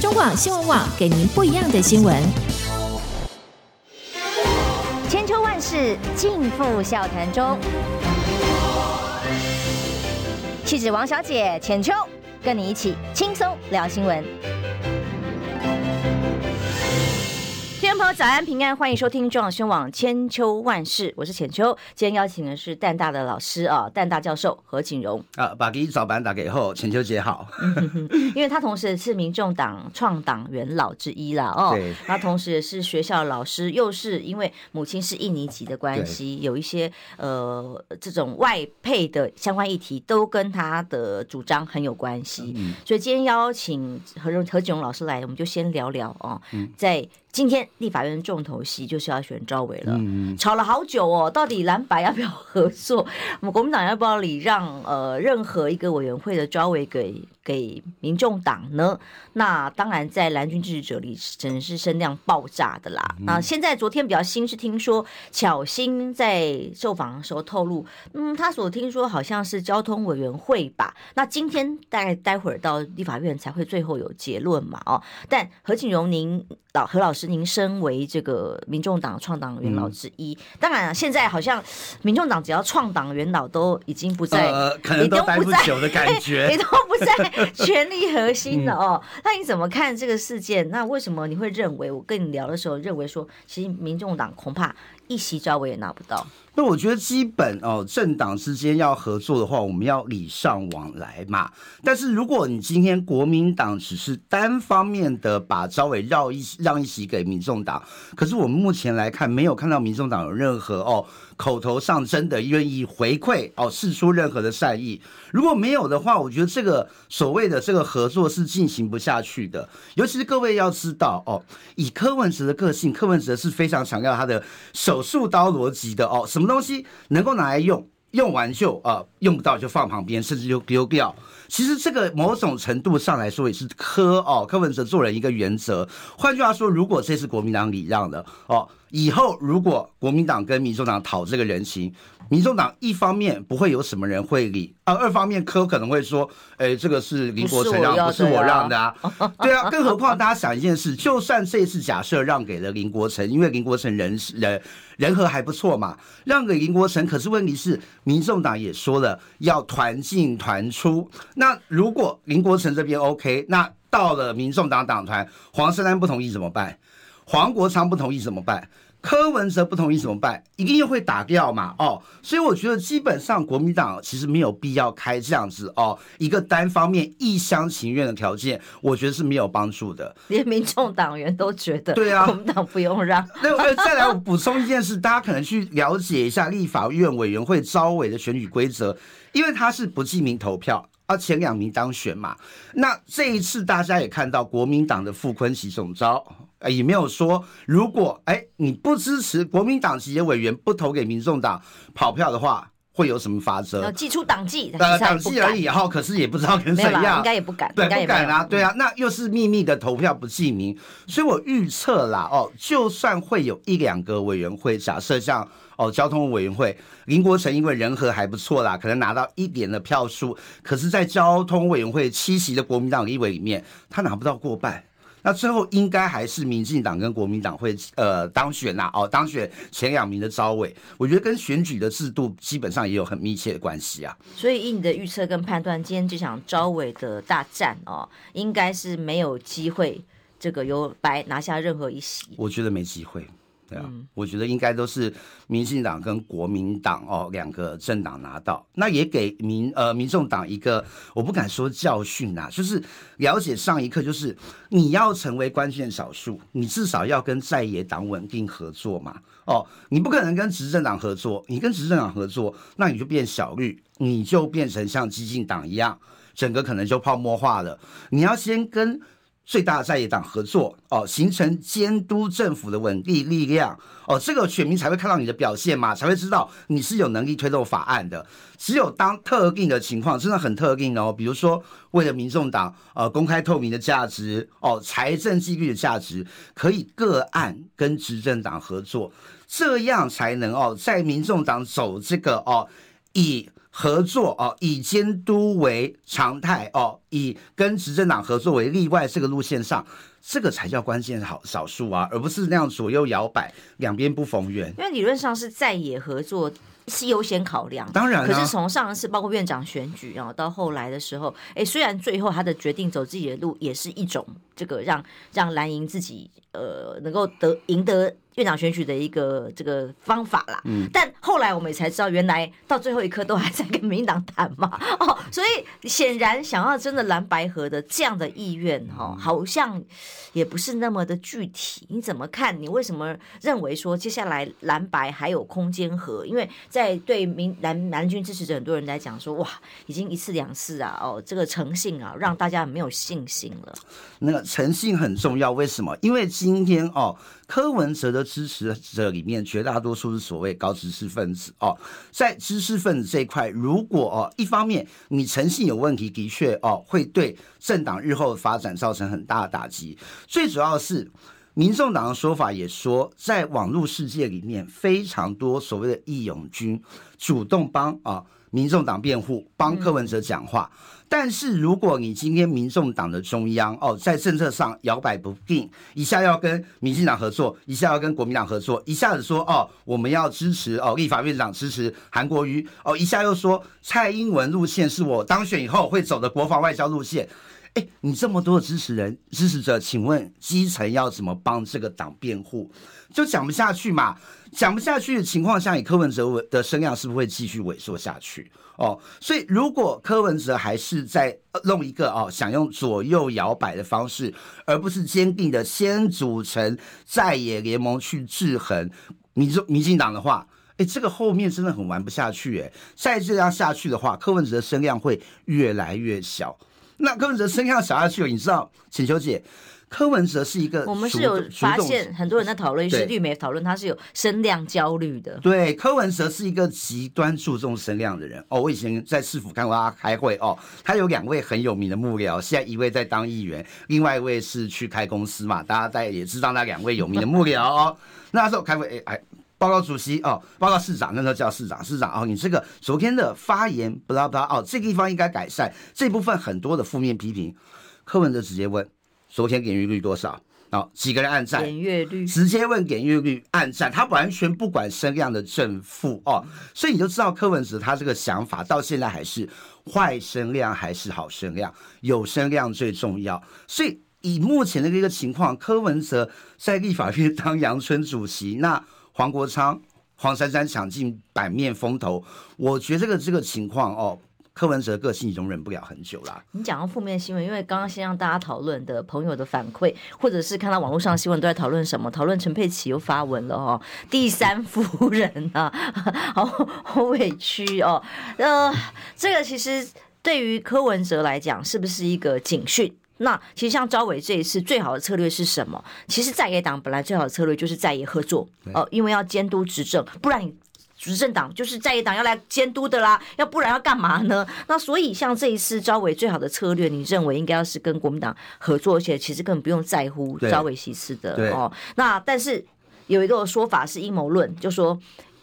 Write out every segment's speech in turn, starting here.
中广新闻网给您不一样的新闻。千秋万世尽付笑谈中。气质王小姐浅秋，跟你一起轻松聊新闻。众朋友，早安平安，欢迎收听中央新闻网千秋万世，我是浅秋。今天邀请的是淡大的老师啊，淡大教授何景荣啊，把给早班打给后，浅秋姐好。因为他同时是民众党创党元老之一啦，哦，对他同时也是学校老师，又是因为母亲是印尼籍的关系，有一些呃这种外配的相关议题都跟他的主张很有关系，嗯、所以今天邀请何何景荣老师来，我们就先聊聊哦，嗯、在。今天立法院重头戏就是要选赵伟了，嗯、吵了好久哦，到底蓝白要不要合作？我们国民党要不要礼让呃任何一个委员会的赵伟给给民众党呢？那当然在蓝军支持者里真是声量爆炸的啦。嗯、那现在昨天比较新是听说巧芯在受访的时候透露，嗯，他所听说好像是交通委员会吧。那今天大概待会儿到立法院才会最后有结论嘛？哦，但何景荣您老何老师。您身为这个民众党创党元老之一，嗯、当然现在好像民众党只要创党元老都已经不在，呃、可能都待不久的感觉，你都不在 权力核心的哦。嗯、那你怎么看这个事件？那为什么你会认为我跟你聊的时候认为说，其实民众党恐怕一席招委也拿不到？那我觉得基本哦，政党之间要合作的话，我们要礼尚往来嘛。但是如果你今天国民党只是单方面的把招委绕一让一席给民众党，可是我们目前来看，没有看到民众党有任何哦。口头上真的愿意回馈哦，释出任何的善意。如果没有的话，我觉得这个所谓的这个合作是进行不下去的。尤其是各位要知道哦，以柯文哲的个性，柯文哲是非常强调他的手术刀逻辑的哦。什么东西能够拿来用，用完就啊、呃，用不到就放旁边，甚至就丢掉。其实这个某种程度上来说，也是柯哦，柯文哲做人一个原则。换句话说，如果这次国民党礼让了哦。以后如果国民党跟民众党讨这个人情，民众党一方面不会有什么人会理，啊，二方面柯可能会说，哎，这个是林国成让，不是我让的啊，对啊，更何况大家想一件事，就算这次假设让给了林国成，因为林国成人人人和还不错嘛，让给林国成，可是问题是民众党也说了要团进团出，那如果林国成这边 OK，那到了民众党党团，黄珊珊不同意怎么办？黄国昌不同意怎么办？柯文哲不同意怎么办？一定又会打掉嘛？哦，所以我觉得基本上国民党其实没有必要开这样子哦，一个单方面一厢情愿的条件，我觉得是没有帮助的。连民众党员都觉得，对啊，国民党不用让。那再来我补充一件事，大家可能去了解一下立法院委员会招委的选举规则，因为它是不记名投票。啊，前两名当选嘛，那这一次大家也看到国民党的傅昆萁总召，也没有说如果哎你不支持国民党籍的委员不投给民众党跑票的话，会有什么法则？祭出党纪，呃，党纪而已，哈，可是也不知道跟谁样，应该也不敢，对，不敢啊，对啊，那又是秘密的投票不记名，所以我预测啦，哦，就算会有一两个委员会，假设像。哦，交通委员会林国成因为人和还不错啦，可能拿到一点的票数，可是，在交通委员会七席的国民党立委里面，他拿不到过半。那最后应该还是民进党跟国民党会呃当选呐，哦，当选前两名的招委，我觉得跟选举的制度基本上也有很密切的关系啊。所以以你的预测跟判断，今天这场招委的大战哦，应该是没有机会这个由白拿下任何一席。我觉得没机会。对啊，我觉得应该都是民进党跟国民党哦两个政党拿到，那也给民呃民众党一个我不敢说教训呐，就是了解上一课，就是你要成为关键少数，你至少要跟在野党稳定合作嘛。哦，你不可能跟执政党合作，你跟执政党合作，那你就变小绿，你就变成像激进党一样，整个可能就泡沫化了。你要先跟。最大的在野党合作哦，形成监督政府的稳定力量哦，这个选民才会看到你的表现嘛，才会知道你是有能力推动法案的。只有当特定的情况，真的很特定哦，比如说为了民众党呃公开透明的价值哦，财政纪律的价值，可以个案跟执政党合作，这样才能哦，在民众党走这个哦以合作哦，以监督为常态哦，以跟执政党合作为例外，这个路线上，这个才叫关键好少数啊，而不是那样左右摇摆，两边不逢源。因为理论上是在野合作是优先考量，当然、啊。可是从上一次包括院长选举，然后到后来的时候，哎，虽然最后他的决定走自己的路，也是一种这个让让蓝营自己呃能够得赢得。院长选举的一个这个方法啦，嗯，但后来我们也才知道，原来到最后一刻都还在跟民进党谈嘛，哦，所以显然想要真的蓝白合的这样的意愿，哈，好像也不是那么的具体。你怎么看？你为什么认为说接下来蓝白还有空间合？因为在对民蓝蓝军支持者很多人来讲说，哇，已经一次两次啊，哦，这个诚信啊，让大家没有信心了。那个诚信很重要，为什么？因为今天哦。柯文哲的支持者里面，绝大多数是所谓高知识分子哦。在知识分子这一块，如果哦一方面你诚信有问题，的确哦会对政党日后的发展造成很大的打击。最主要的是，民众党的说法也说，在网络世界里面，非常多所谓的义勇军主动帮啊民众党辩护，帮柯文哲讲话。嗯但是如果你今天民众党的中央哦，在政策上摇摆不定，一下要跟民进党合作，一下要跟国民党合作，一下子说哦，我们要支持哦立法院长支持韩国瑜哦，一下又说蔡英文路线是我当选以后会走的国防外交路线，哎，你这么多的支持人支持者，请问基层要怎么帮这个党辩护？就讲不下去嘛，讲不下去的情况下，以柯文哲的声量是不是会继续萎缩下去？哦，所以如果柯文哲还是在弄一个哦，想用左右摇摆的方式，而不是坚定的先组成在野联盟去制衡民众民进党的话，哎，这个后面真的很玩不下去哎。再这样下去的话，柯文哲的声量会越来越小。那柯文哲声量小下去了，你知道，请求姐。柯文哲是一个，我们是有发现很多人在讨论，是绿媒讨论他是有声量焦虑的。对，柯文哲是一个极端注重声量的人哦。我以前在市府看过他开会哦，他有两位很有名的幕僚，现在一位在当议员，另外一位是去开公司嘛。大家大家也知道那两位有名的幕僚哦。那时候开会，哎哎，报告主席哦，报告市长，那时候叫市长，市长哦，你这个昨天的发言不拉不拉哦，这个地方应该改善，这部分很多的负面批评，柯文哲直接问。昨天点阅率多少？哦，几个人按赞？点阅率直接问点阅率，按赞，他完全不管声量的正负哦，所以你就知道柯文哲他这个想法到现在还是坏声量还是好声量，有声量最重要。所以以目前的这个情况，柯文哲在立法院当阳春主席，那黄国昌、黄珊珊抢进版面风头，我觉得这个这个情况哦。柯文哲的个性容忍不了很久啦。你讲到负面新闻，因为刚刚先让大家讨论的朋友的反馈，或者是看到网络上的新闻都在讨论什么？讨论陈佩琪又发文了哦，第三夫人啊，好好委屈哦。呃，这个其实对于柯文哲来讲，是不是一个警讯？那其实像招伟这一次最好的策略是什么？其实在野党本来最好的策略就是在野合作哦，呃，因为要监督执政，不然你。执政党就是在野党要来监督的啦，要不然要干嘛呢？那所以像这一次招伟最好的策略，你认为应该要是跟国民党合作，而且其实根本不用在乎招伟席次的哦。那但是有一个说法是阴谋论，就说。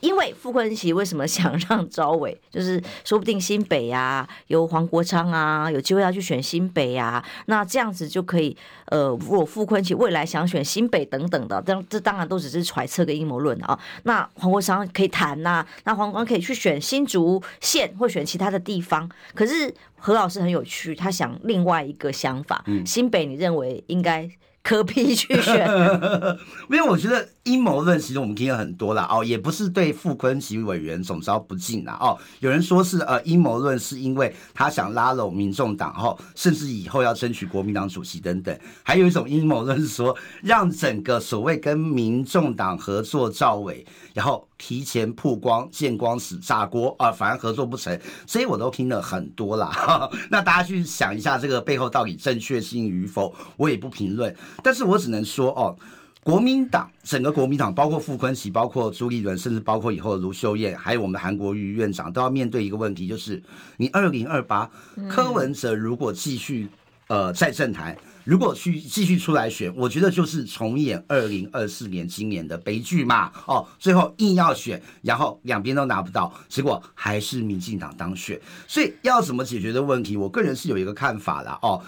因为傅昆萁为什么想让招委，就是说不定新北啊，有黄国昌啊，有机会要去选新北啊，那这样子就可以，呃，如果傅昆萁未来想选新北等等的，这这当然都只是揣测跟阴谋论啊。那黄国昌可以谈呐、啊，那黄国昌可以去选新竹县或选其他的地方。可是何老师很有趣，他想另外一个想法，新北你认为应该？可批去选，因为我觉得阴谋论其实我们听了很多了哦，也不是对傅昆萁委员总召不敬啦哦。有人说是呃阴谋论是因为他想拉拢民众党后，甚至以后要争取国民党主席等等。还有一种阴谋论是说让整个所谓跟民众党合作赵伟，然后提前曝光见光死炸锅啊，反而合作不成。所以我都听了很多啦。那大家去想一下这个背后到底正确性与否，我也不评论。但是我只能说哦，国民党整个国民党，包括傅昆萁，包括朱立伦，甚至包括以后的卢秀燕，还有我们韩国瑜院长，都要面对一个问题，就是你二零二八柯文哲如果继续呃在政坛，如果去继续出来选，我觉得就是重演二零二四年今年的悲剧嘛。哦，最后硬要选，然后两边都拿不到，结果还是民进党当选。所以要怎么解决的问题，我个人是有一个看法啦哦。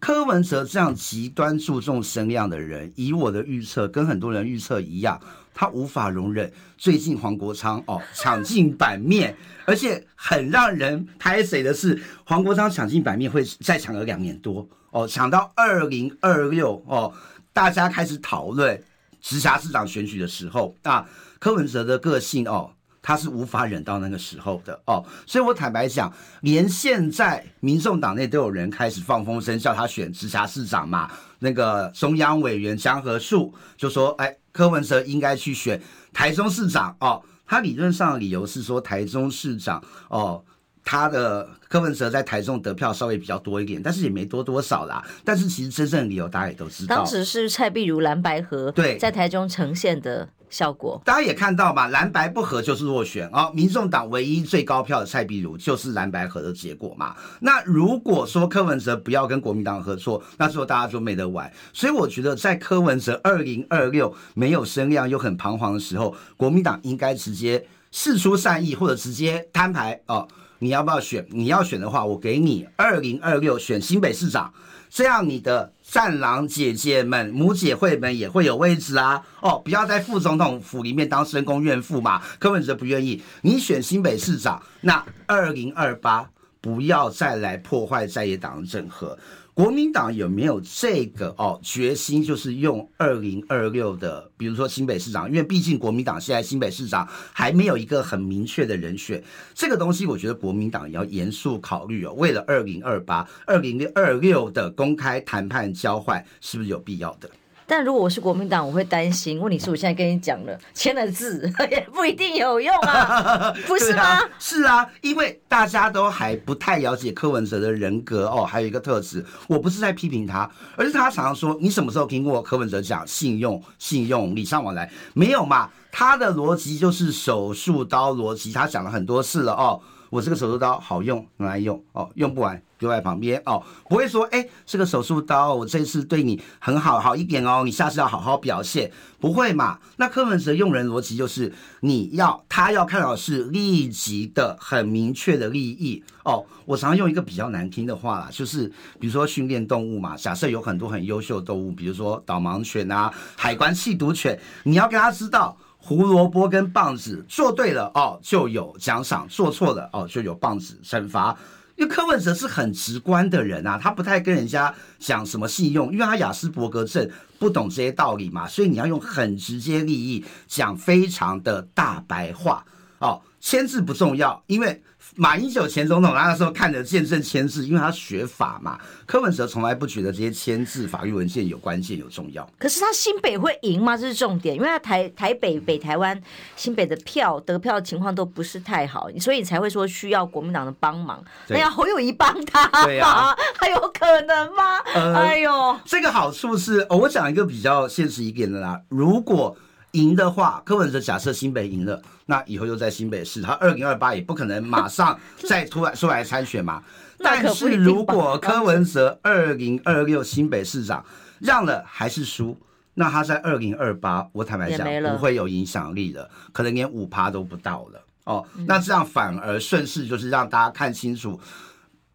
柯文哲这样极端注重声量的人，以我的预测，跟很多人预测一样，他无法容忍最近黄国昌哦 抢进版面，而且很让人拍水的是，黄国昌抢进版面会再抢个两年多哦，抢到二零二六哦，大家开始讨论直辖市长选举的时候，那柯文哲的个性哦。他是无法忍到那个时候的哦，所以我坦白讲，连现在民众党内都有人开始放风声，叫他选直辖市长嘛。那个中央委员江河树就说：“哎，柯文哲应该去选台中市长哦。”他理论上的理由是说，台中市长哦。他的柯文哲在台中得票稍微比较多一点，但是也没多多少啦。但是其实真正的理由大家也都知道，当时是蔡碧如蓝白合对在台中呈现的效果，大家也看到嘛，蓝白不合就是落选哦。民众党唯一最高票的蔡碧如就是蓝白合的结果嘛。那如果说柯文哲不要跟国民党合作，那时候大家就没得玩。所以我觉得在柯文哲二零二六没有声量又很彷徨的时候，国民党应该直接释出善意，或者直接摊牌哦。你要不要选？你要选的话，我给你二零二六选新北市长，这样你的战狼姐姐们、母姐会们也会有位置啊！哦，不要在副总统府里面当深宫怨妇嘛。柯文哲不愿意，你选新北市长，那二零二八不要再来破坏在野党的整合。国民党有没有这个哦决心，就是用二零二六的，比如说新北市长，因为毕竟国民党现在新北市长还没有一个很明确的人选，这个东西我觉得国民党也要严肃考虑哦。为了二零二八、二零二六的公开谈判交换，是不是有必要的？但如果我是国民党，我会担心。问题是我现在跟你讲了，签了字 也不一定有用啊，不是吗？啊是啊，因为大家都还不太了解柯文哲的人格哦。还有一个特质，我不是在批评他，而是他常常说：“你什么时候听过柯文哲讲信用、信用、礼尚往来？没有嘛？”他的逻辑就是手术刀逻辑，他讲了很多次了哦。我这个手术刀好用，拿来用哦，用不完丢在旁边哦，不会说哎，这个手术刀我这次对你很好，好一点哦，你下次要好好表现，不会嘛？那柯文哲用人逻辑就是你要他要看到的是立即的很明确的利益哦。我常用一个比较难听的话啦，就是比如说训练动物嘛，假设有很多很优秀的动物，比如说导盲犬啊、海关缉毒犬，你要给他知道。胡萝卜跟棒子做对了哦，就有奖赏；做错了哦，就有棒子惩罚。因为柯文哲是很直观的人啊，他不太跟人家讲什么信用，因为他雅斯伯格症，不懂这些道理嘛，所以你要用很直接利益讲非常的大白话哦。签字不重要，因为。马英九前总统那个时候看着见证签字，因为他学法嘛。柯文哲从来不觉得这些签字法律文件有关键有重要。可是他新北会赢吗？这是重点，因为他台台北北台湾新北的票得票情况都不是太好，所以才会说需要国民党的帮忙。那要侯友宜帮他对啊，还有可能吗？呃、哎呦，这个好处是，哦、我讲一个比较现实一点的啦。如果赢的话，柯文哲假设新北赢了，那以后又在新北市，他二零二八也不可能马上再突然出来参选嘛。但是如果柯文哲二零二六新北市长让了还是输，那他在二零二八，我坦白讲不会有影响力了，可能连五趴都不到了。哦，那这样反而顺势就是让大家看清楚。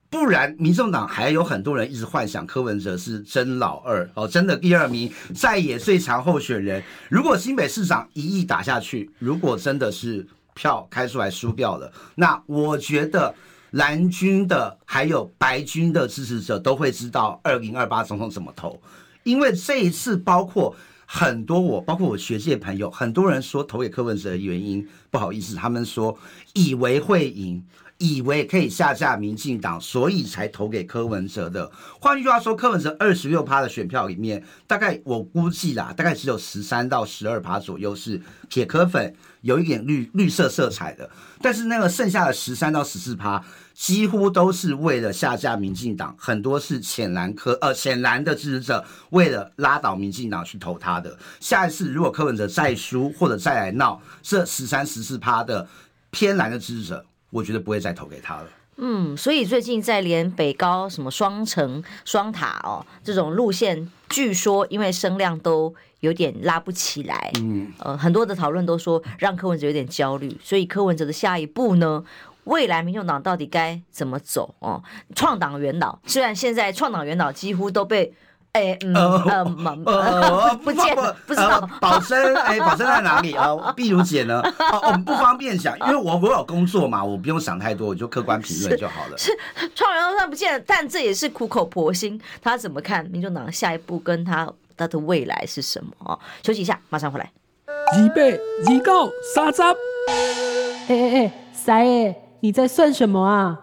不然，民众党还有很多人一直幻想柯文哲是真老二哦，真的第二名在野最强候选人。如果新北市长一亿打下去，如果真的是票开出来输掉了，那我觉得蓝军的还有白军的支持者都会知道二零二八总统怎么投，因为这一次包括很多我，包括我学界朋友，很多人说投给柯文哲的原因，不好意思，他们说以为会赢。以为可以下架民进党，所以才投给柯文哲的。换句话说，柯文哲二十六趴的选票里面，大概我估计啦，大概只有十三到十二趴左右是铁柯粉，有一点绿绿色色彩的。但是那个剩下的十三到十四趴，几乎都是为了下架民进党，很多是浅蓝科呃浅蓝的支持者，为了拉倒民进党去投他的。下一次如果柯文哲再输或者再来闹，这十三十四趴的偏蓝的支持者。我觉得不会再投给他了。嗯，所以最近在连北高什么双城双塔哦这种路线，据说因为声量都有点拉不起来，嗯，呃，很多的讨论都说让柯文哲有点焦虑，所以柯文哲的下一步呢，未来民众党到底该怎么走哦？创党元老，虽然现在创党元老几乎都被。哎，嗯呃呃，不见不 不知道，宝生哎，宝生在哪里啊？碧如姐呢？哦，我们不方便讲，因为我我有工作嘛，我不用想太多，我就客观评论就好了。是创元他不见，但这也是苦口婆心。他怎么看民众党下一步跟他他的未来是什么？哦，休息一下，马上回来。二八二九三十。哎哎哎，三爷，你在算什么啊？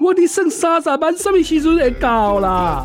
我的剩三十万，什么时阵会到啦？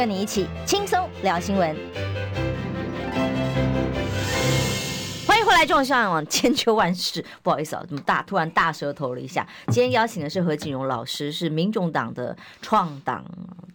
跟你一起轻松聊新闻，欢迎回来！众上网千秋万世，不好意思啊，怎么大突然大舌头了一下？今天邀请的是何锦荣老师，是民众党的创党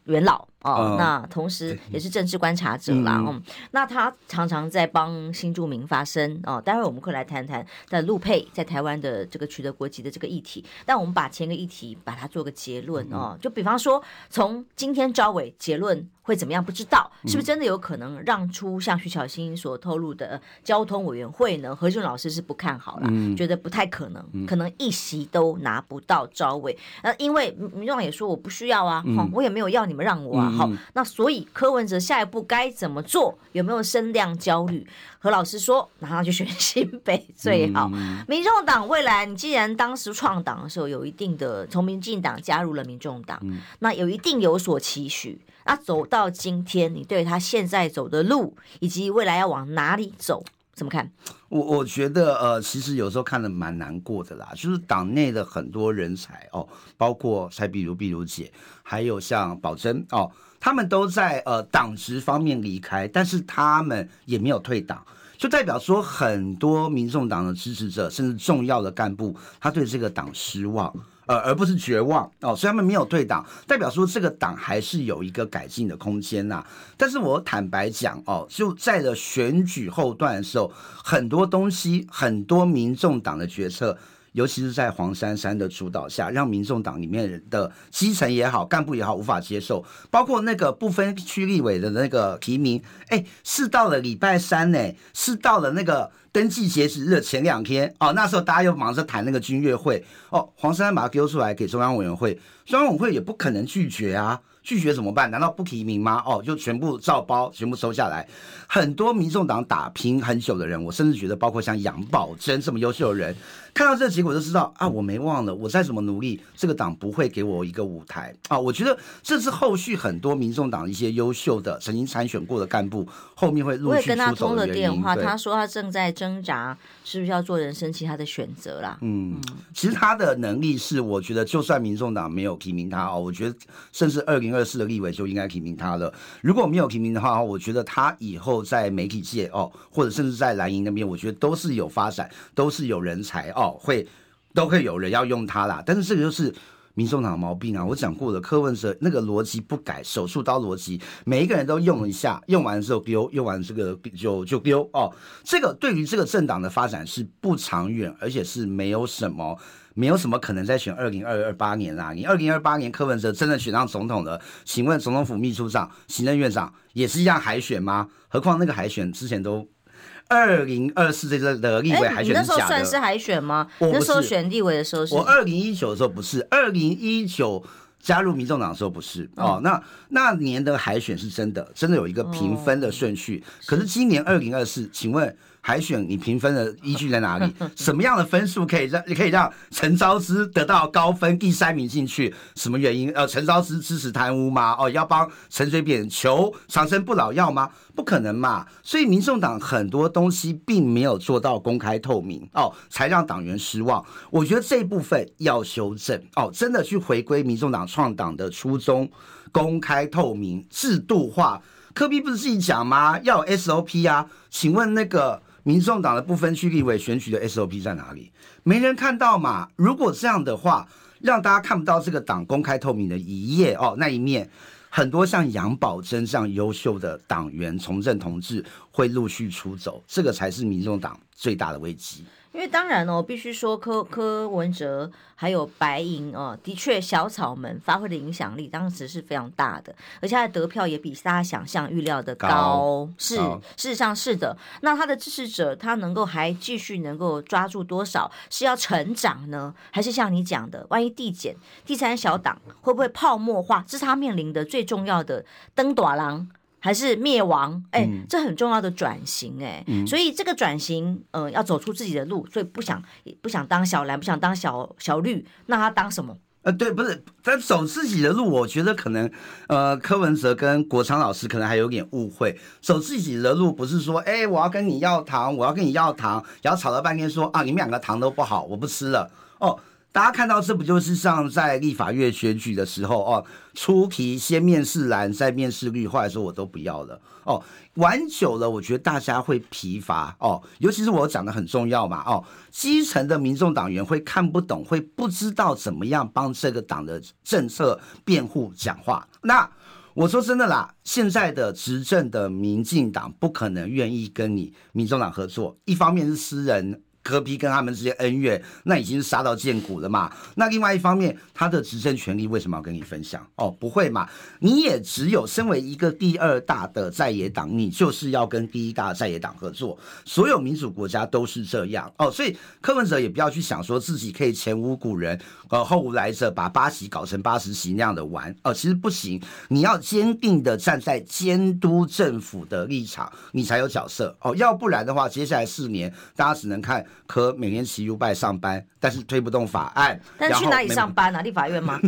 元老。哦，那同时也是政治观察者啦。嗯，那他常常在帮新住民发声哦。待会我们会来谈谈在陆配在台湾的这个取得国籍的这个议题。但我们把前个议题把它做个结论哦。就比方说，从今天招委结论会怎么样？不知道是不是真的有可能让出像徐巧芯所透露的交通委员会呢？何俊老师是不看好了，觉得不太可能，可能一席都拿不到招委。那因为民众党也说我不需要啊，我也没有要你们让我啊。好，那所以柯文哲下一步该怎么做？有没有声量焦虑？何老师说，马上就选新北最好。民众党未来，你既然当时创党的时候有一定的，从民进党加入了民众党，那有一定有所期许。那走到今天，你对他现在走的路，以及未来要往哪里走，怎么看？我我觉得，呃，其实有时候看的蛮难过的啦，就是党内的很多人才哦，包括蔡壁如、碧如姐，还有像宝珍哦。他们都在呃党职方面离开，但是他们也没有退党，就代表说很多民众党的支持者，甚至重要的干部，他对这个党失望，呃，而不是绝望哦。所以他们没有退党，代表说这个党还是有一个改进的空间呐。但是我坦白讲哦，就在了选举后段的时候，很多东西，很多民众党的决策。尤其是在黄珊珊的主导下，让民众党里面的基层也好、干部也好无法接受，包括那个不分区立委的那个提名，哎，是到了礼拜三呢，是到了那个登记截止日的前两天哦，那时候大家又忙着谈那个军乐会哦，黄珊珊把它丢出来给中央委员会，中央委员会也不可能拒绝啊。拒绝怎么办？难道不提名吗？哦，就全部照包，全部收下来。很多民众党打拼很久的人，我甚至觉得，包括像杨宝珍这么优秀的人，看到这个结果就知道啊，我没忘了，我再怎么努力，这个党不会给我一个舞台啊。我觉得这是后续很多民众党一些优秀的曾经参选过的干部，后面会陆续出走的。我也跟他通了电话，他说他正在挣扎，是不是要做人生其他的选择啦？嗯，其实他的能力是，我觉得就算民众党没有提名他哦，我觉得甚至二零。二四的立委就应该提名他了。如果没有提名的话，我觉得他以后在媒体界哦，或者甚至在蓝营那边，我觉得都是有发展，都是有人才哦，哦会都会有人要用它啦。但是这个就是民众党的毛病啊！我讲过了，柯文哲那个逻辑不改，手术刀逻辑，每一个人都用一下，用完之后丢，用完这个就就丢哦。这个对于这个政党的发展是不长远，而且是没有什么。没有什么可能再选二零二二八年啦。你二零二八年柯文哲真的选上总统了，请问总统府秘书长、行政院长也是一样海选吗？何况那个海选之前都二零二四这个的立委海选是假的。那时候算是海选吗？那时候选立委的时候是。我二零一九的时候不是，二零一九加入民众党的时候不是哦。那那年的海选是真的，真的有一个评分的顺序。可是今年二零二四，请问？海选你评分的依据在哪里？什么样的分数可以让你可以让陈昭姿得到高分第三名进去？什么原因？呃，陈昭姿支持贪污吗？哦，要帮陈水扁求长生不老药吗？不可能嘛！所以民众党很多东西并没有做到公开透明哦，才让党员失望。我觉得这一部分要修正哦，真的去回归民众党创党的初衷，公开透明、制度化。柯 P 不是自己讲吗？要有 SOP 啊？请问那个？民众党的不分区立委选举的 SOP 在哪里？没人看到嘛？如果这样的话，让大家看不到这个党公开透明的一页哦，那一面，很多像杨宝珍这样优秀的党员从政同志会陆续出走，这个才是民众党最大的危机。因为当然哦，必须说柯柯文哲还有白银哦，的确小草们发挥的影响力当时是非常大的，而且他的得票也比大家想象预料的高，高是高事实上是的。那他的支持者他能够还继续能够抓住多少，是要成长呢，还是像你讲的，万一递减第三小党会不会泡沫化？这是他面临的最重要的登大人。还是灭亡？哎、欸，这很重要的转型哎、欸，嗯、所以这个转型，呃，要走出自己的路，所以不想不想当小蓝，不想当小小绿，那他当什么？呃，对，不是他走自己的路，我觉得可能，呃，柯文哲跟国昌老师可能还有点误会。走自己的路不是说，哎、欸，我要跟你要糖，我要跟你要糖，然后吵了半天说啊，你们两个糖都不好，我不吃了哦。大家看到这不就是像在立法院选举的时候哦，出题先面试蓝，再面试绿，后来说我都不要了哦。玩久了，我觉得大家会疲乏哦，尤其是我讲的很重要嘛哦，基层的民众党员会看不懂，会不知道怎么样帮这个党的政策辩护讲话。那我说真的啦，现在的执政的民进党不可能愿意跟你民众党合作，一方面是私人。柯 P 跟他们之间恩怨，那已经是杀到见骨了嘛。那另外一方面，他的执政权力为什么要跟你分享？哦，不会嘛？你也只有身为一个第二大的在野党，你就是要跟第一大的在野党合作。所有民主国家都是这样哦。所以柯文哲也不要去想说自己可以前无古人呃后无来者，把八席搞成八十席那样的玩哦。其实不行，你要坚定的站在监督政府的立场，你才有角色哦。要不然的话，接下来四年大家只能看。可每天骑 U-Bike 上班，但是推不动法案。但是去哪里上班啊？立法院吗？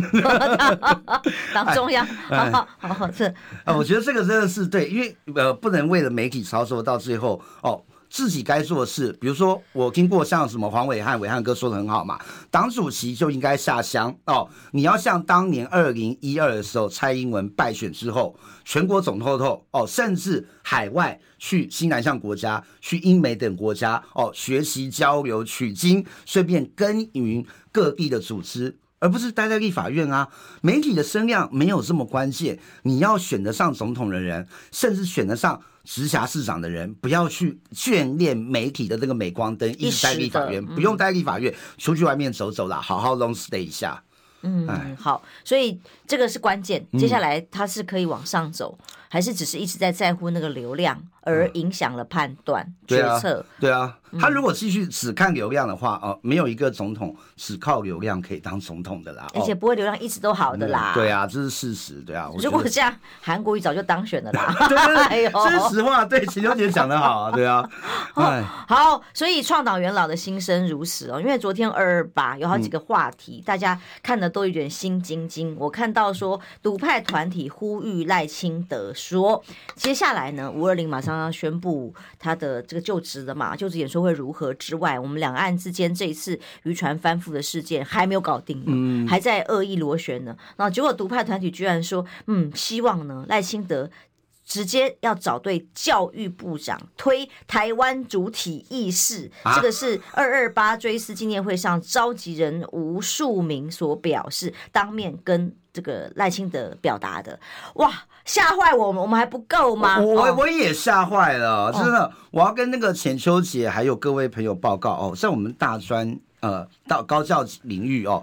党中央。好好 好，是。啊，我觉得这个真的是对，因为呃，不能为了媒体操作到最后哦。自己该做的事，比如说我听过像什么黄伟汉、伟汉哥说的很好嘛，党主席就应该下乡哦。你要像当年二零一二的时候，蔡英文败选之后，全国总透透哦，甚至海外去新南向国家、去英美等国家哦，学习交流取经，顺便耕耘各地的组织，而不是待在立法院啊。媒体的声量没有这么关键，你要选得上总统的人，甚至选得上。直辖市长的人不要去眷恋媒体的这个镁光灯，一直待立法院，不用待立法院，出去外面走走啦，好好 long stay 一下。嗯，好，所以这个是关键。接下来他是可以往上走，嗯、还是只是一直在在乎那个流量？而影响了判断决策。对啊，他如果继续只看流量的话，哦，没有一个总统只靠流量可以当总统的啦。而且不会流量一直都好的啦。对啊，这是事实。对啊，如果这样，韩国瑜早就当选了啦。对，这是实话。对，秦秋姐讲的好啊。对啊。好，所以创党元老的心声如此哦。因为昨天二二八有好几个话题，大家看的都有点心惊惊。我看到说，独派团体呼吁赖清德说，接下来呢，五二零马上。要宣布他的这个就职了嘛？就职演说会如何之外，我们两岸之间这一次渔船翻覆的事件还没有搞定，嗯，还在恶意螺旋呢。那结果独派团体居然说，嗯，希望呢赖清德直接要找对教育部长推台湾主体意识。啊、这个是二二八追思纪念会上召集人吴树明所表示，当面跟这个赖清德表达的。哇！吓坏我们，我们还不够吗？我我也吓坏了，真的。我要跟那个浅秋姐还有各位朋友报告哦，在我们大专呃到高教领域哦，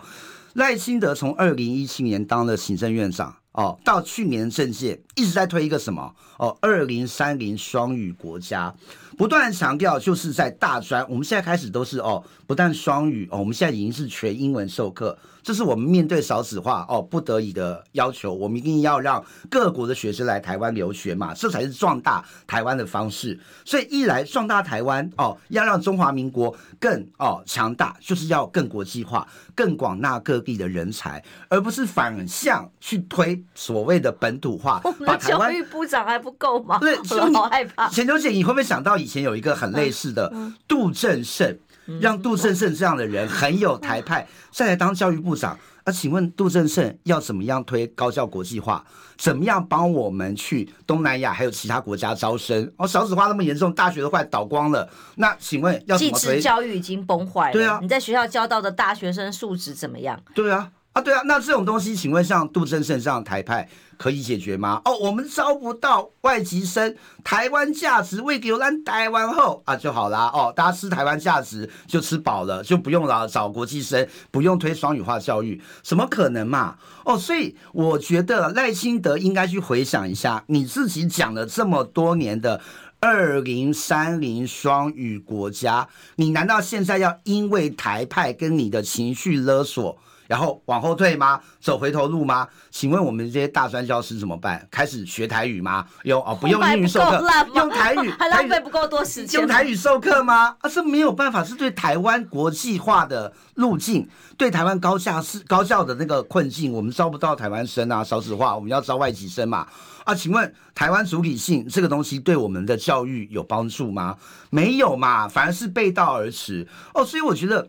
赖清德从二零一七年当了行政院长哦，到去年政界一直在推一个什么哦，二零三零双语国家，不断强调，就是在大专，我们现在开始都是哦，不但双语哦，我们现在已经是全英文授课。这是我们面对少子化哦不得已的要求，我们一定要让各国的学生来台湾留学嘛，这才是壮大台湾的方式。所以一来壮大台湾哦，要让中华民国更哦强大，就是要更国际化，更广纳各地的人才，而不是反向去推所谓的本土化。我们的教育部长还不够吗？对，我好害怕。钱秋姐，你会不会想到以前有一个很类似的杜正胜？让杜正胜这样的人很有台派，再来当教育部长。那、啊、请问杜正胜要怎么样推高校国际化？怎么样帮我们去东南亚还有其他国家招生？哦，少子化那么严重，大学都快倒光了。那请问要怎么推？技职教育已经崩坏了。对啊，你在学校教到的大学生素质怎么样？对啊。啊，对啊，那这种东西，请问像杜正胜这样台派可以解决吗？哦，我们招不到外籍生，台湾价值为给咱台湾后啊就好啦。哦，大家吃台湾价值就吃饱了，就不用了找国际生，不用推双语化教育，怎么可能嘛？哦，所以我觉得赖清德应该去回想一下，你自己讲了这么多年的二零三零双语国家，你难道现在要因为台派跟你的情绪勒索？然后往后退吗？走回头路吗？请问我们这些大专教师怎么办？开始学台语吗？用哦，不用英语授课，用台语，还浪费不够多时间。用台语授课吗？啊，是没有办法，是对台湾国际化的路径，对台湾高校是高校的那个困境，我们招不到台湾生啊，少子化，我们要招外籍生嘛？啊，请问台湾主体性这个东西对我们的教育有帮助吗？没有嘛，反而是背道而驰哦，所以我觉得。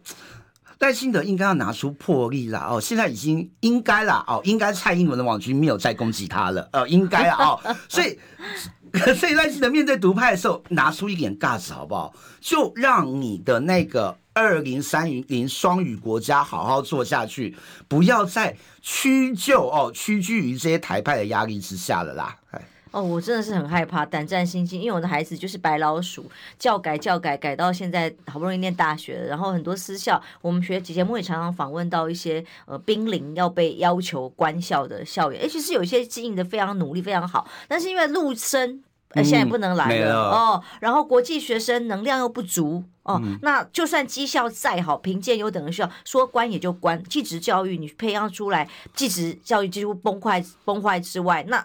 赖清德应该要拿出魄力啦哦，现在已经应该啦哦，应该蔡英文的网军没有再攻击他了哦，应该啊哦，所以 所以赖清德面对独派的时候，拿出一点 guts 好不好？就让你的那个二零三零双语国家好好做下去，不要再屈就哦，屈居于这些台派的压力之下了啦，哎。哦，我真的是很害怕，胆战心惊，因为我的孩子就是白老鼠，教改教改改到现在好不容易念大学了，然后很多私校，我们学节目也常常访问到一些呃濒临要被要求关校的校园，其实有一些经营的非常努力，非常好，但是因为陆生呃现在也不能来了，哦，然后国际学生能量又不足哦，嗯、那就算绩效再好，评鉴优等的学校说关也就关，技职教育你培养出来，技职教育几乎崩坏崩坏之外，那。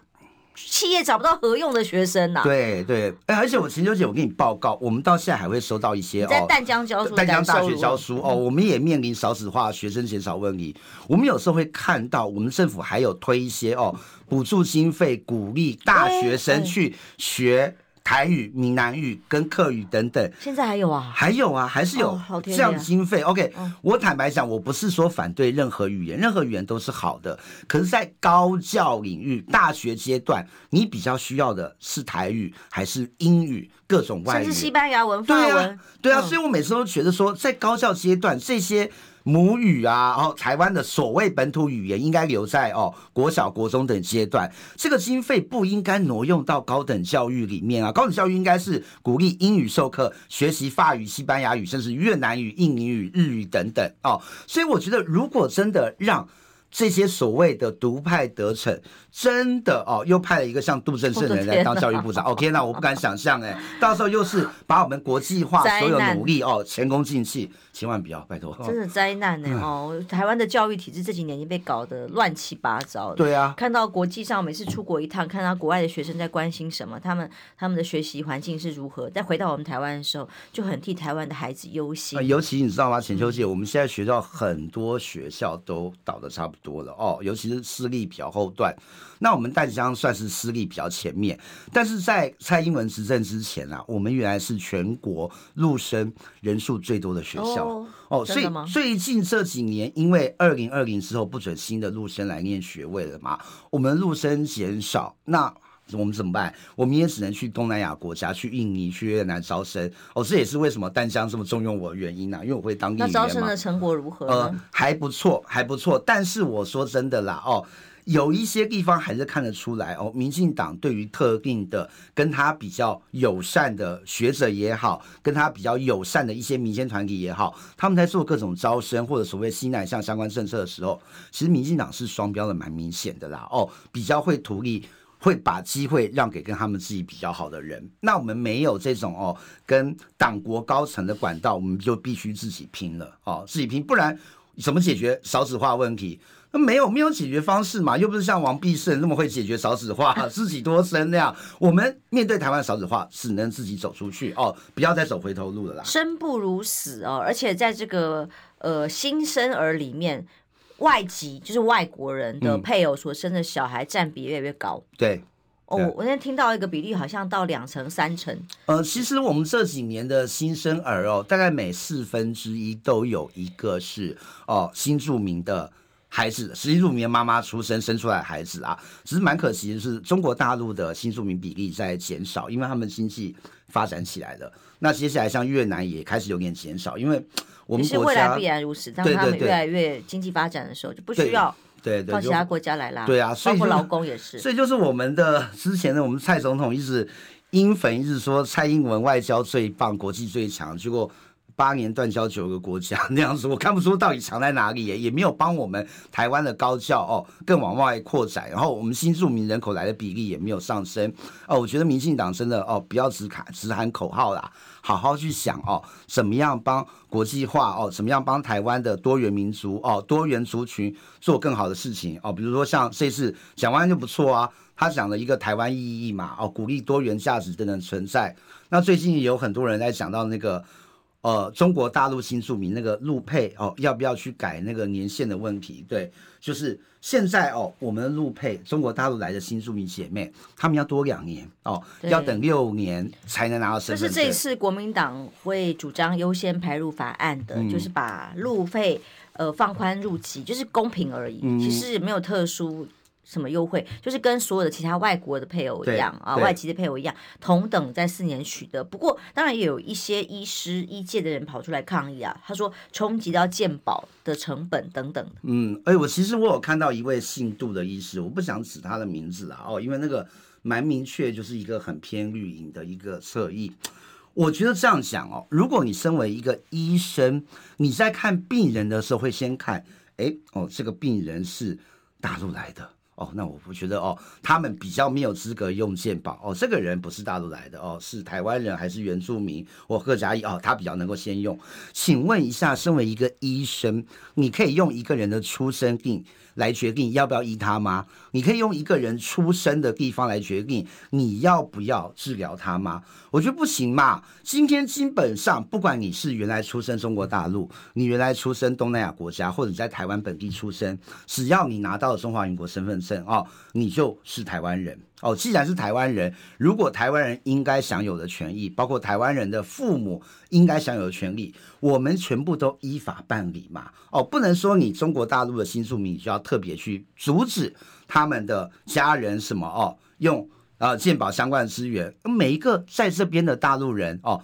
企业找不到合用的学生呐、啊。对对，哎，而且我秦秋姐，我跟你报告，我们到现在还会收到一些哦在淡江教书、淡江大学教书哦，我们也面临少子化、学生减少问题。我们有时候会看到，我们政府还有推一些哦，补助经费，鼓励大学生去学。台语、闽南语跟客语等等，现在还有啊？还有啊，还是有这样的经费。OK，我坦白讲，我不是说反对任何语言，任何语言都是好的。可是，在高教领域、大学阶段，你比较需要的是台语还是英语？各种外语，甚至西班牙文、法文。对啊，对啊。所以我每次都觉得说，在高教阶段这些。母语啊，然后台湾的所谓本土语言应该留在哦国小、国中等阶段，这个经费不应该挪用到高等教育里面啊。高等教育应该是鼓励英语授课，学习法语、西班牙语，甚至越南语、印尼语、日语等等哦。所以我觉得，如果真的让这些所谓的独派得逞，真的哦，又派了一个像杜正胜的人来当教育部长。哦天哪，我不敢想象哎，到时候又是把我们国际化所有努力哦前功尽弃。千万不要，拜托！真的灾难呢、欸、哦！嗯、台湾的教育体制这几年已经被搞得乱七八糟。对啊，看到国际上每次出国一趟，看到国外的学生在关心什么，他们他们的学习环境是如何，再回到我们台湾的时候，就很替台湾的孩子忧心、呃。尤其你知道吗，浅秋姐，我们现在学校很多学校都倒的差不多了哦，尤其是私立比较后段。那我们淡江算是私立比较前面，但是在蔡英文执政之前啊，我们原来是全国陆生人数最多的学校。哦，哦，所以最近这几年，因为二零二零之后不准新的陆生来念学位了嘛，我们陆生减少，那我们怎么办？我们也只能去东南亚国家，去印尼、去越南招生。哦，这也是为什么淡江这么重用我的原因呢、啊？因为我会当地语言嘛。那招生的成果如何？呃，还不错，还不错。但是我说真的啦，哦。有一些地方还是看得出来哦，民进党对于特定的跟他比较友善的学者也好，跟他比较友善的一些民间团体也好，他们在做各种招生或者所谓西南向相关政策的时候，其实民进党是双标的蛮明显的啦哦，比较会图利会把机会让给跟他们自己比较好的人。那我们没有这种哦，跟党国高层的管道，我们就必须自己拼了哦，自己拼，不然怎么解决少子化问题？那没有没有解决方式嘛，又不是像王必胜那么会解决少子化，自己多生那样。我们面对台湾少子化，只能自己走出去哦，不要再走回头路了啦。生不如死哦，而且在这个呃新生儿里面，外籍就是外国人的配偶所生的小孩占比越来越高。嗯、对，哦，我那天听到一个比例，好像到两成三成。呃，其实我们这几年的新生儿哦，大概每四分之一都有一个是哦新著名的。孩子，新住民妈妈出生生出来的孩子啊，只是蛮可惜的是，中国大陆的新住民比例在减少，因为他们经济发展起来了。那接下来像越南也开始有点减少，因为我们国家是未来必然如此。当他们越来越经济发展的时候，就不需要对对到其他国家来啦。对啊，包括劳工也是。所以就是我们的之前的我们蔡总统一直英粉一直说蔡英文外交最棒，国际最强，结果。八年断交九个国家 那样子，我看不出到底强在哪里也，也没有帮我们台湾的高教哦更往外扩展，然后我们新住民人口来的比例也没有上升哦。我觉得民进党真的哦不要只喊只喊口号啦，好好去想哦，怎么样帮国际化哦，怎么样帮台湾的多元民族哦多元族群做更好的事情哦，比如说像这次蒋万安就不错啊，他讲了一个台湾意义嘛哦，鼓励多元价值等等存在。那最近也有很多人在讲到那个。呃，中国大陆新住民那个路配哦，要不要去改那个年限的问题？对，就是现在哦，我们的路配中国大陆来的新住民姐妹，他们要多两年哦，要等六年才能拿到身份证。就是这一次国民党会主张优先排入法案的，嗯、就是把陆配呃放宽入籍，就是公平而已，嗯、其实也没有特殊。什么优惠？就是跟所有的其他外国的配偶一样啊，外籍的配偶一样，同等在四年取得。不过，当然也有一些医师、医界的人跑出来抗议啊，他说冲击到健保的成本等等。嗯，哎，我其实我有看到一位姓杜的医师，我不想指他的名字啊，哦，因为那个蛮明确，就是一个很偏绿营的一个侧翼。我觉得这样讲哦，如果你身为一个医生，你在看病人的时候会先看，哎，哦，这个病人是大陆来的。哦，那我不觉得哦，他们比较没有资格用健保哦。这个人不是大陆来的哦，是台湾人还是原住民或客家裔哦？他比较能够先用。请问一下，身为一个医生，你可以用一个人的出生地来决定要不要医他吗？你可以用一个人出生的地方来决定你要不要治疗他吗？我觉得不行嘛。今天基本上，不管你是原来出生中国大陆，你原来出生东南亚国家，或者你在台湾本地出生，只要你拿到了中华民国身份证哦，你就是台湾人哦。既然是台湾人，如果台湾人应该享有的权益，包括台湾人的父母应该享有的权利，我们全部都依法办理嘛。哦，不能说你中国大陆的新住民就要特别去阻止他们的家人什么哦，用。啊，健保相关的资源，每一个在这边的大陆人哦，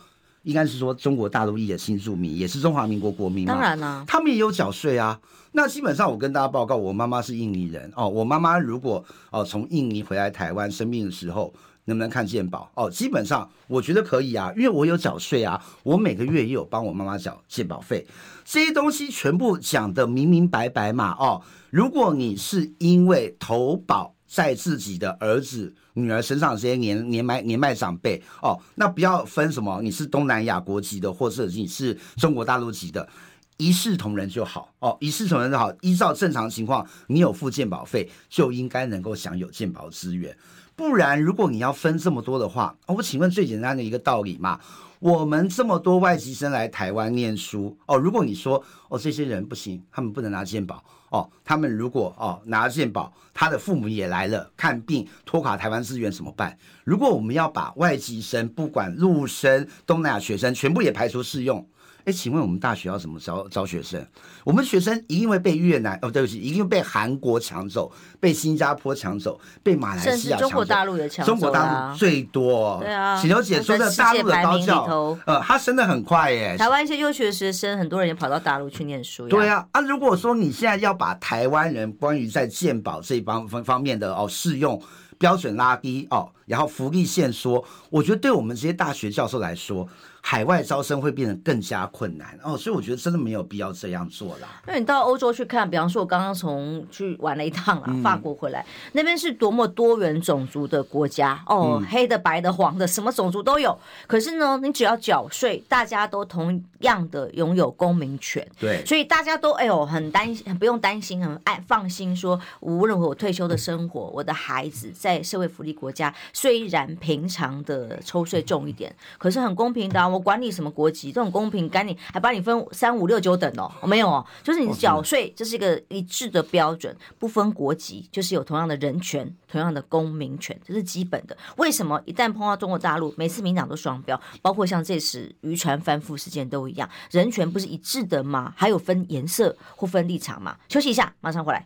应该是说中国大陆裔的新住民，也是中华民国国民嘛。当然啊，他们也有缴税啊。那基本上，我跟大家报告，我妈妈是印尼人哦。我妈妈如果哦从印尼回来台湾生病的时候，能不能看健保？哦，基本上我觉得可以啊，因为我有缴税啊，我每个月也有帮我妈妈缴健保费，这些东西全部讲的明明白白嘛。哦，如果你是因为投保在自己的儿子。女儿身上这些年年迈年迈长辈哦，那不要分什么，你是东南亚国籍的，或者你是中国大陆籍的，一视同仁就好哦，一视同仁就好。依照正常情况，你有付健保费，就应该能够享有健保资源。不然，如果你要分这么多的话，我请问最简单的一个道理嘛。我们这么多外籍生来台湾念书哦，如果你说哦，这些人不行，他们不能拿健保哦，他们如果哦拿健保，他的父母也来了看病，拖垮台湾资源怎么办？如果我们要把外籍生，不管陆生、东南亚学生，全部也排除适用。哎，请问我们大学要怎么招招学生？我们学生一定会被越南哦，对不起，一定会被韩国抢走，被新加坡抢走，被马来西亚抢走。中国大陆也抢走。中国大陆最多。对啊。许刘姐说的大陆的高校，呃，他升的很快耶。台湾一些优秀的学生，很多人也跑到大陆去念书。对啊，啊，如果说你现在要把台湾人关于在健保这一方方方面的哦适用标准拉低哦。然后福利线缩，我觉得对我们这些大学教授来说。海外招生会变得更加困难哦，所以我觉得真的没有必要这样做啦。那你到欧洲去看，比方说，我刚刚从去玩了一趟啊，法国回来，嗯、那边是多么多元种族的国家哦，嗯、黑的、白的、黄的，什么种族都有。可是呢，你只要缴税，大家都同样的拥有公民权。对，所以大家都哎呦很担心，很不用担心，很爱放心说，无论我退休的生活，我的孩子在社会福利国家，虽然平常的抽税重一点，可是很公平的、我管你什么国籍，这种公平，赶紧还把你分三五六九等哦，没有哦，就是你缴税，这是一个一致的标准，不分国籍，就是有同样的人权，同样的公民权，这是基本的。为什么一旦碰到中国大陆，每次民党都双标，包括像这次渔船翻覆事件都一样，人权不是一致的吗？还有分颜色或分立场吗？休息一下，马上回来。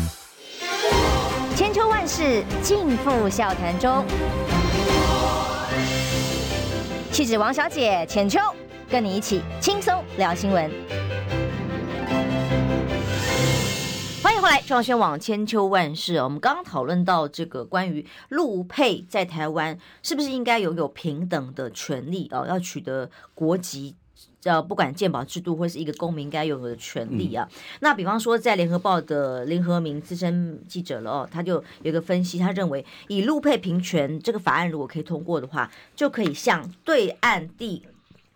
千秋万世尽付笑谈中。气质王小姐浅秋，跟你一起轻松聊新闻。欢迎回来，中央网千秋万世。我们刚刚讨论到这个关于陆配在台湾是不是应该拥有平等的权利哦？要取得国籍，叫不管鉴保制度或是一个公民该拥有的权利啊。嗯、那比方说，在联合报的林和明资深记者了哦，他就有一个分析，他认为以路配平权这个法案如果可以通过的话，就可以向对岸地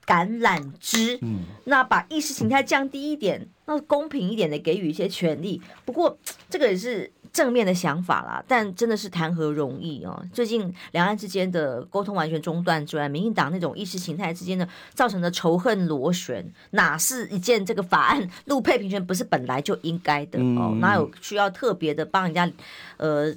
橄榄枝，嗯，那把意识形态降低一点，那公平一点的给予一些权利。不过这个也是。正面的想法啦，但真的是谈何容易哦！最近两岸之间的沟通完全中断之外，民进党那种意识形态之间的造成的仇恨螺旋，哪是一件这个法案陆配平权不是本来就应该的哦？哪有需要特别的帮人家呃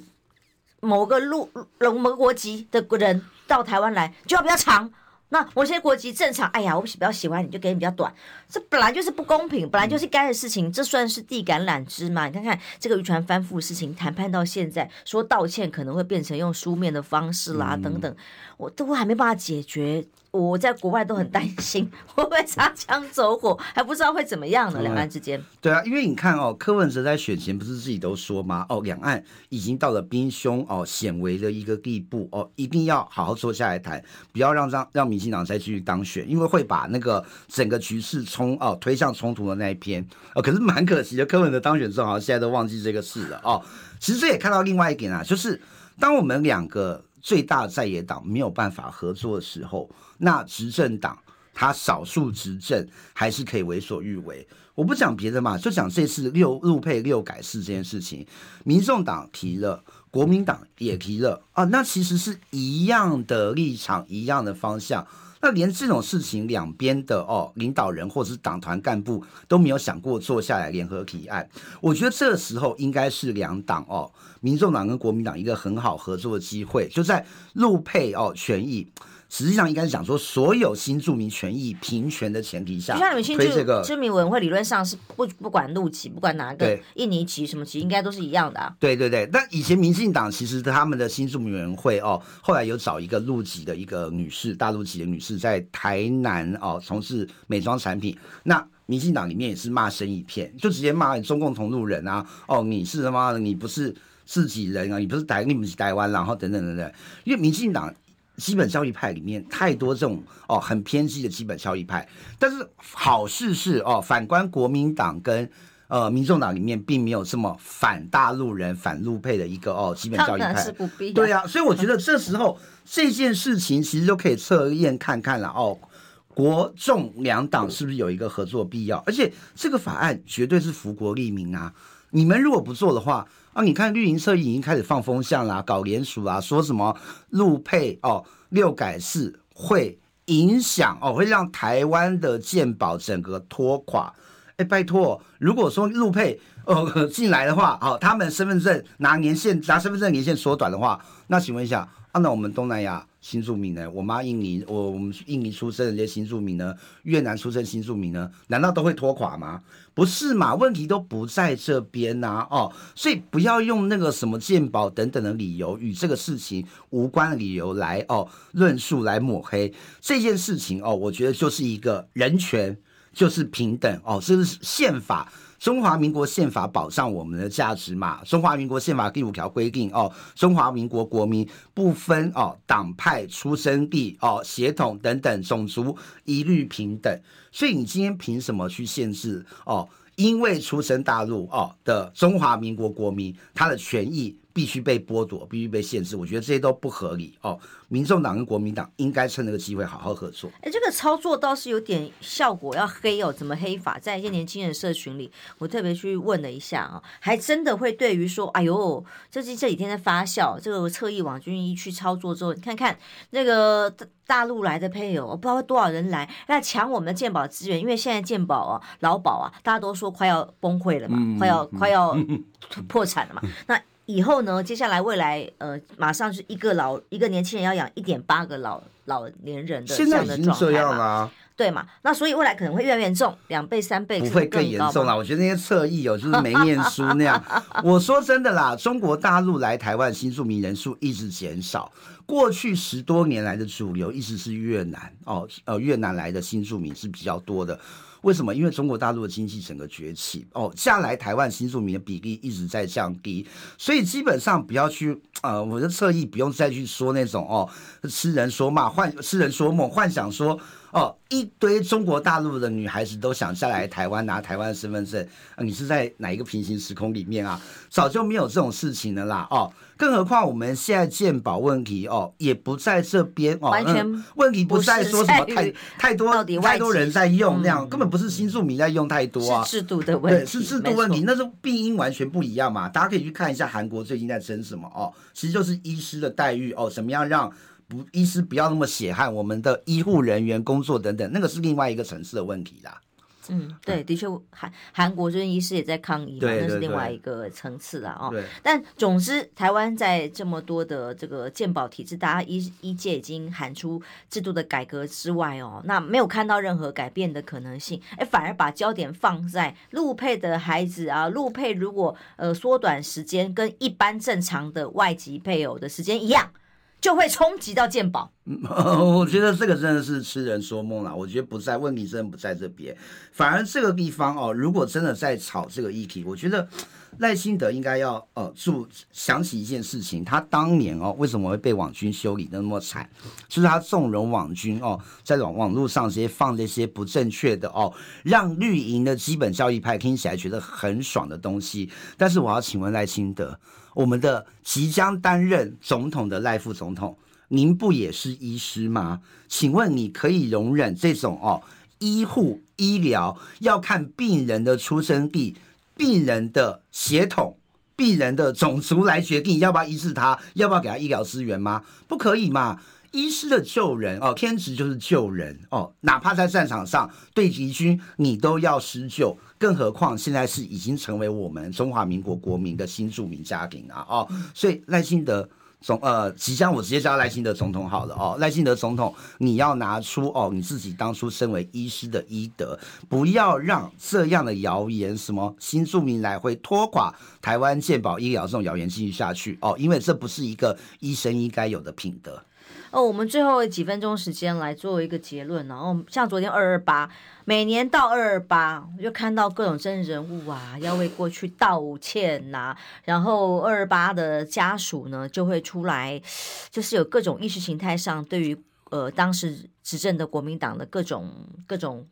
某个陆某个国籍的人到台湾来就要比较长？那某些国籍正常，哎呀，我比较喜欢你就给你比较短，这本来就是不公平，本来就是该的事情，这算是递橄榄枝嘛？你看看这个渔船翻覆的事情，谈判到现在，说道歉可能会变成用书面的方式啦，等等，我都还没办法解决。我在国外都很担心 会不会擦枪走火，还不知道会怎么样呢？两岸之间，对啊，因为你看哦，柯文哲在选前不是自己都说吗？哦，两岸已经到了兵凶哦险危的一个地步哦，一定要好好坐下来谈，不要让让让民进党再继续当选，因为会把那个整个局势冲哦推向冲突的那一篇哦。可是蛮可惜的，柯文哲当选之后，好像现在都忘记这个事了哦。其实这也看到另外一点啊，就是当我们两个。最大在野党没有办法合作的时候，那执政党他少数执政还是可以为所欲为。我不讲别的嘛，就讲这次六入配六改四这件事情，民众党提了，国民党也提了啊，那其实是一样的立场，一样的方向。那连这种事情，两边的哦领导人或者是党团干部都没有想过坐下来联合提案。我觉得这时候应该是两党哦，民众党跟国民党一个很好合作的机会，就在陆配哦权益。实际上应该是讲说，所有新住民权益平权的前提下，就像你们新住民居民委员会理论上是不不管陆籍，不管哪个印尼籍什么籍，应该都是一样的啊。对对对，但以前民进党其实他们的新住民委员会哦，后来有找一个陆籍的一个女士，大陆籍的女士在台南哦从事美妆产品，那民进党里面也是骂声一片，就直接骂你中共同路人啊，哦你是他妈的你不是自己人啊，你不是台你不是台湾，然后等等等等，因为民进党。基本效益派里面太多这种哦很偏激的基本效益派，但是好事是哦，反观国民党跟呃民众党里面并没有这么反大陆人、反陆配的一个哦基本效益派。是不必对啊，所以我觉得这时候这件事情其实就可以测验看看了哦，国众两党是不是有一个合作必要？而且这个法案绝对是福国利民啊！你们如果不做的话。啊，你看绿营侧已经开始放风向啦，搞联署啦，说什么陆配哦六改四会影响哦，会让台湾的健保整个拖垮。哎，拜托，如果说陆配呃进来的话，哦，他们身份证拿年限拿身份证年限缩短的话，那请问一下啊，那我们东南亚新住民呢？我妈印尼，我我们印尼出生的这些新住民呢？越南出生新住民呢？难道都会拖垮吗？不是嘛？问题都不在这边呐、哦，所以不要用那个什么健保等等的理由，与这个事情无关的理由来哦论述来抹黑这件事情哦，我觉得就是一个人权，就是平等哦，这是宪法。中华民国宪法保障我们的价值嘛？中华民国宪法第五条规定哦，中华民国国民不分哦党派、出生地哦、血统等等种族一律平等。所以你今天凭什么去限制哦？因为出生大陆哦的中华民国国民他的权益必须被剥夺，必须被限制？我觉得这些都不合理哦。民众党跟国民党应该趁这个机会好好合作。哎，这个操作倒是有点效果，要黑哦，怎么黑法？在一些年轻人社群里，我特别去问了一下啊，还真的会对于说，哎呦，这近这几天在发酵，这个侧翼网军一去操作之后，你看看那个大陆来的配偶，我不知道多少人来，那抢我们的鉴宝资源，因为现在鉴宝啊、劳保啊，大家都说快要崩溃了嘛，嗯、快要、嗯、快要 破产了嘛，那。以后呢？接下来未来，呃，马上是一个老一个年轻人要养一点八个老老年人的这样的状态嘛？对嘛？那所以未来可能会越来越严重，两倍三倍，不会更严重啦。我觉得那些侧翼哦，就是没念书那样。我说真的啦，中国大陆来台湾新住民人数一直减少，过去十多年来的主流一直是越南哦，呃，越南来的新住民是比较多的。为什么？因为中国大陆的经济整个崛起哦，下来台湾新住民的比例一直在降低，所以基本上不要去呃，我的侧翼不用再去说那种哦，痴人说梦幻痴人说梦幻想说。哦，一堆中国大陆的女孩子都想下来台湾拿台湾身份证，你是在哪一个平行时空里面啊？早就没有这种事情了啦！哦，更何况我们现在鉴保问题哦，也不在这边哦，完全问题不在说什么太太多太多人在用那样，嗯、根本不是新住民在用太多啊，是制度的问题，对，是制度问题，那是病因完全不一样嘛。大家可以去看一下韩国最近在争什么哦，其实就是医师的待遇哦，怎么样让。不，医师不要那么血汗，我们的医护人员工作等等，那个是另外一个层次的问题啦。嗯，对，的确，韩韩国这边医师也在抗议嘛，那是另外一个层次啦。哦。对。但总之，台湾在这么多的这个健保体制，大家医医界已经喊出制度的改革之外哦，那没有看到任何改变的可能性，哎，反而把焦点放在陆配的孩子啊，陆配如果呃缩短时间，跟一般正常的外籍配偶的时间一样。就会冲击到健保。我觉得这个真的是痴人说梦了。我觉得不在问题，真的不在这边。反而这个地方哦，如果真的在炒这个议题，我觉得赖清德应该要呃注想起一件事情。他当年哦，为什么会被网军修理的那么惨？就是他纵容网军哦，在网网络上直接放这些不正确的哦，让绿营的基本教义派听起来觉得很爽的东西。但是我要请问赖清德。我们的即将担任总统的赖副总统，您不也是医师吗？请问你可以容忍这种哦，医护医疗要看病人的出生地、病人的血统、病人的种族来决定要不要医治他，要不要给他医疗资源吗？不可以嘛！医师的救人哦，天职就是救人哦，哪怕在战场上对敌军，你都要施救，更何况现在是已经成为我们中华民国国民的新住民家庭啊哦，所以赖清德总呃，即将我直接叫赖清德总统好了哦，赖清德总统，你要拿出哦你自己当初身为医师的医德，不要让这样的谣言，什么新住民来会拖垮台湾健保医疗这种谣言继续下去哦，因为这不是一个医生应该有的品德。哦，我们最后几分钟时间来做一个结论，然后像昨天二二八，每年到二二八，就看到各种政治人物啊，要为过去道歉呐、然后二二八的家属呢就会出来，就是有各种意识形态上对于呃当时执政的国民党的各种各种。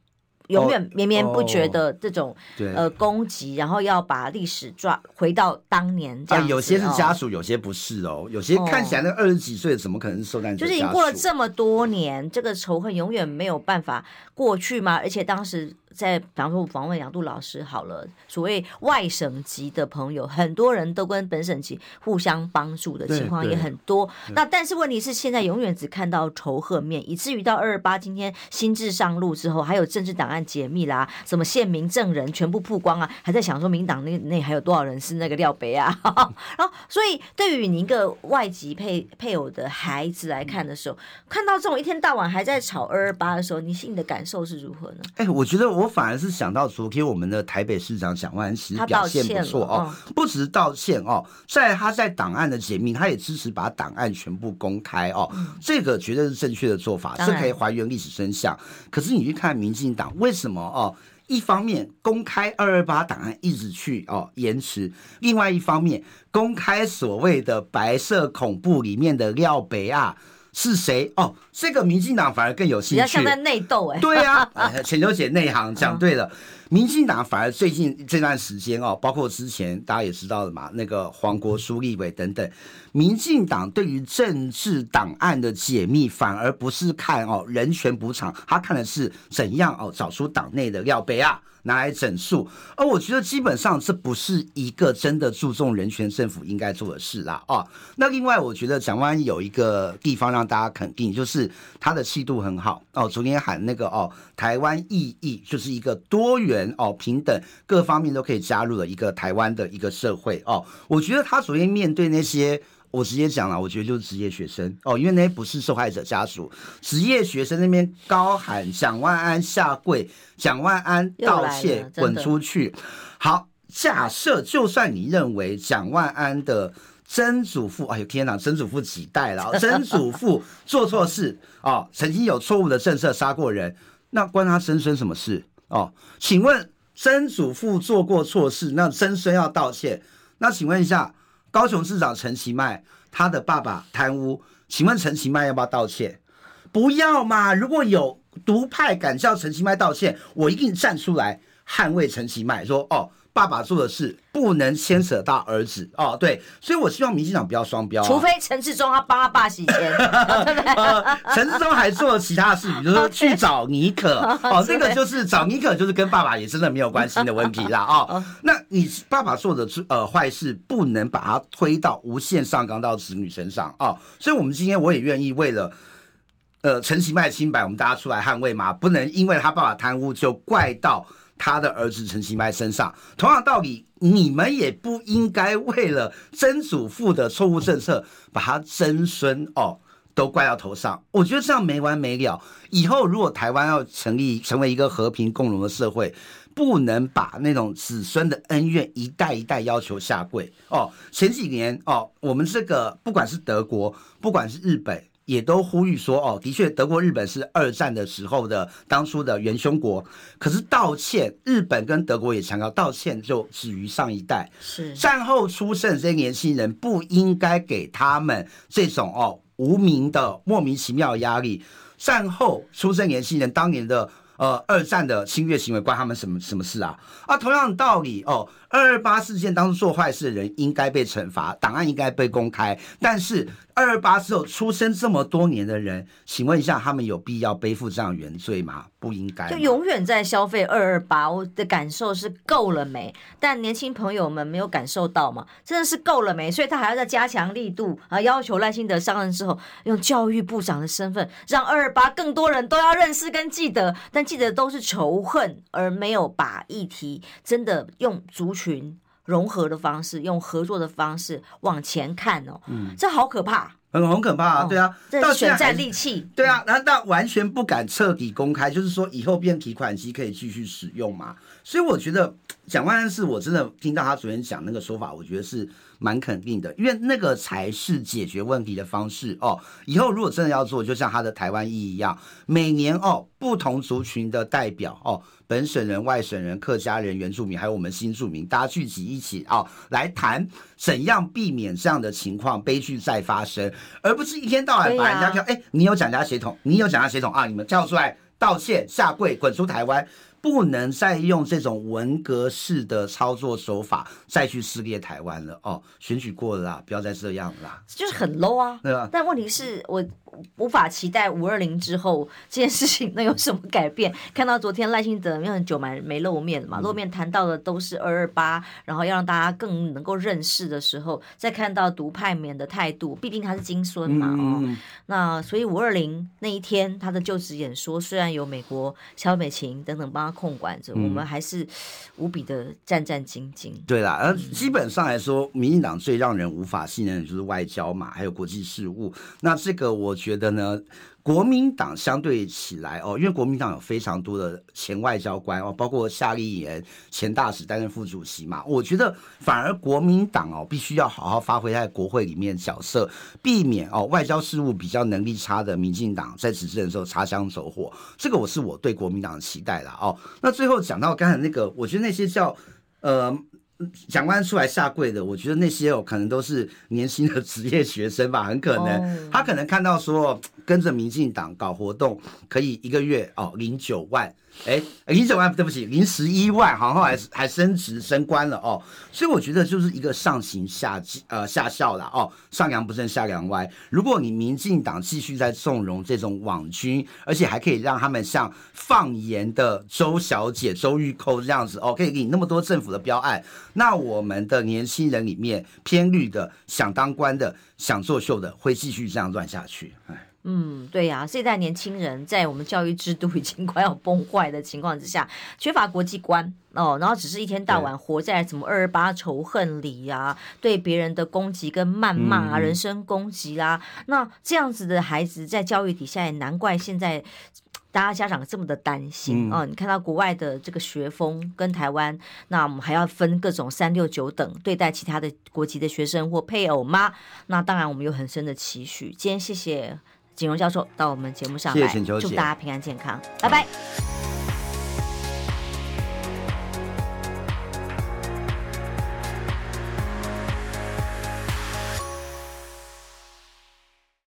永远绵绵不绝的这种、哦、呃攻击，然后要把历史抓回到当年这样、啊。有些是家属，哦、有些不是哦。有些看起来那二十几岁，怎么可能是受难者？就是已经过了这么多年，这个仇恨永远没有办法过去吗？而且当时在比方说我访问杨度老师好了，所谓外省籍的朋友，很多人都跟本省籍互相帮助的情况也很多。那但是问题是，现在永远只看到仇恨面，以至于到二二八今天新制上路之后，还有政治档案解密啦，什么县民证人全部曝光啊，还在想说民党那那还有多少人是那个廖北啊？然后所以对于你一个外籍配配偶的孩子来看的时候，看到这种一天到晚还在吵二二八的时候，你心里的感受是如何呢？哎、欸，我觉得我反而是想到昨天我们的台北市长蒋万安其实表现不错哦，不只是道歉哦，在他在档案的解密，他也支持把档案全部公开哦，嗯、这个绝对是正确的做法，是可以还原历史真相。可是你去看民进党为什么哦？一方面公开二二八档案一直去哦延迟，另外一方面公开所谓的白色恐怖里面的廖北亚。是谁？哦，这个民进党反而更有兴趣，比较像在内斗哎。对呀、啊，浅秋姐内行讲对了。民进党反而最近这段时间哦，包括之前大家也知道的嘛，那个黄国书立委等等，民进党对于政治档案的解密，反而不是看哦人权补偿，他看的是怎样哦找出党内的廖北亚。拿来整肃，而我觉得基本上这不是一个真的注重人权政府应该做的事啦。哦，那另外我觉得蒋万有一个地方让大家肯定，就是他的气度很好哦。昨天喊那个哦，台湾意义就是一个多元哦、平等各方面都可以加入的一个台湾的一个社会哦。我觉得他昨天面对那些。我直接讲了，我觉得就是职业学生哦，因为那不是受害者家属，职业学生那边高喊蒋万安下跪，蒋万安道歉，滚出去。好，假设就算你认为蒋万安的曾祖父，哎呦天哪，曾祖父几代了？曾祖父 做错事哦，曾经有错误的政策杀过人，那关他曾孙什么事哦？请问曾祖父做过错事，那曾孙要道歉？那请问一下。高雄市长陈其迈，他的爸爸贪污，请问陈其迈要不要道歉？不要嘛！如果有独派敢叫陈其迈道歉，我一定站出来捍卫陈其迈，说哦。爸爸做的事不能牵扯到儿子。哦，对，所以我希望民进党不要双标，除非陈志忠他帮他爸洗钱，陈志忠还做了其他事，比如说 去找尼可。哦，这个就是找尼可，就是跟爸爸也真的没有关系的问题啦 哦。那你爸爸做的呃坏事，不能把它推到无限上纲到子女身上哦。所以我们今天我也愿意为了呃陈其迈清白，我们大家出来捍卫嘛，不能因为他爸爸贪污就怪到。他的儿子陈其迈身上，同样道理，你们也不应该为了曾祖父的错误政策，把他曾孙哦都怪到头上。我觉得这样没完没了。以后如果台湾要成立成为一个和平共荣的社会，不能把那种子孙的恩怨一代一代要求下跪哦。前几年哦，我们这个不管是德国，不管是日本。也都呼吁说，哦，的确，德国、日本是二战的时候的当初的元凶国。可是道歉，日本跟德国也强调道歉就止于上一代。是战后出生这些年轻人不应该给他们这种哦无名的莫名其妙的压力。战后出生年轻人当年的呃二战的侵略行为关他们什么什么事啊？啊，同样的道理哦。二二八事件当中做坏事的人应该被惩罚，档案应该被公开。但是二二八之后出生这么多年的人，请问一下，他们有必要背负这样原罪吗？不应该。就永远在消费二二八，我的感受是够了没？但年轻朋友们没有感受到吗？真的是够了没？所以他还要再加强力度啊，要求赖清德上任之后，用教育部长的身份，让二二八更多人都要认识跟记得，但记得都是仇恨，而没有把议题真的用足群融合的方式，用合作的方式往前看哦，嗯，这好可怕，很很可怕啊，对啊，这是选战利器，对啊，然后到完全不敢彻底公开，就是说以后变提款机可以继续使用嘛？所以我觉得蒋万安是我真的听到他昨天讲那个说法，我觉得是。蛮肯定的，因为那个才是解决问题的方式哦。以后如果真的要做，就像他的台湾意一样，每年哦，不同族群的代表哦，本省人、外省人、客家人、原住民，还有我们新住民，大家聚集一起哦，来谈怎样避免这样的情况悲剧再发生，而不是一天到晚把人家叫，哎、啊，你有蒋家血统，你有蒋家血统啊，你们跳出来道歉、下跪、滚出台湾。不能再用这种文革式的操作手法再去撕裂台湾了哦。选举过了啦，不要再这样啦，就是很 low 啊。对啊。但问题是我无法期待五二零之后这件事情能有什么改变。看到昨天赖清德因为很久没没露面嘛，露面谈到的都是二二八，然后要让大家更能够认识的时候，再看到独派面的态度，毕竟他是金孙嘛哦。嗯、那所以五二零那一天他的就职演说，虽然有美国萧美琴等等帮他控管着，嗯、我们还是无比的战战兢兢。对啦，而基本上来说，民进党最让人无法信任的就是外交嘛，还有国际事务。那这个我觉觉得呢，国民党相对起来哦，因为国民党有非常多的前外交官哦，包括夏立言前大使担任副主席嘛，我觉得反而国民党哦，必须要好好发挥在国会里面角色，避免哦外交事务比较能力差的民进党在执政的时候擦枪走火。这个我是我对国民党的期待啦哦。那最后讲到刚才那个，我觉得那些叫呃。讲官出来下跪的，我觉得那些哦，可能都是年轻的职业学生吧，很可能他可能看到说跟着民进党搞活动，可以一个月哦领九万。哎，零九万，对不起，零十一万，好，后来还升职升官了哦，所以我觉得就是一个上行下呃下效了哦，上梁不正下梁歪。如果你民进党继续在纵容这种网军，而且还可以让他们像放盐的周小姐周玉蔻这样子哦，可以给你那么多政府的标案，那我们的年轻人里面偏绿的、想当官的、想作秀的，会继续这样乱下去，哎。嗯，对呀、啊，这代年轻人在我们教育制度已经快要崩坏的情况之下，缺乏国际观哦，然后只是一天到晚活在什么二二八仇恨里呀、啊，对别人的攻击跟谩骂啊，嗯、人身攻击啦、啊，那这样子的孩子在教育底下，也难怪现在大家家长这么的担心、嗯、哦。你看到国外的这个学风跟台湾，那我们还要分各种三六九等对待其他的国籍的学生或配偶吗？那当然，我们有很深的期许。今天谢谢。锦荣教授到我们节目上来，祝大家平安健康，拜拜。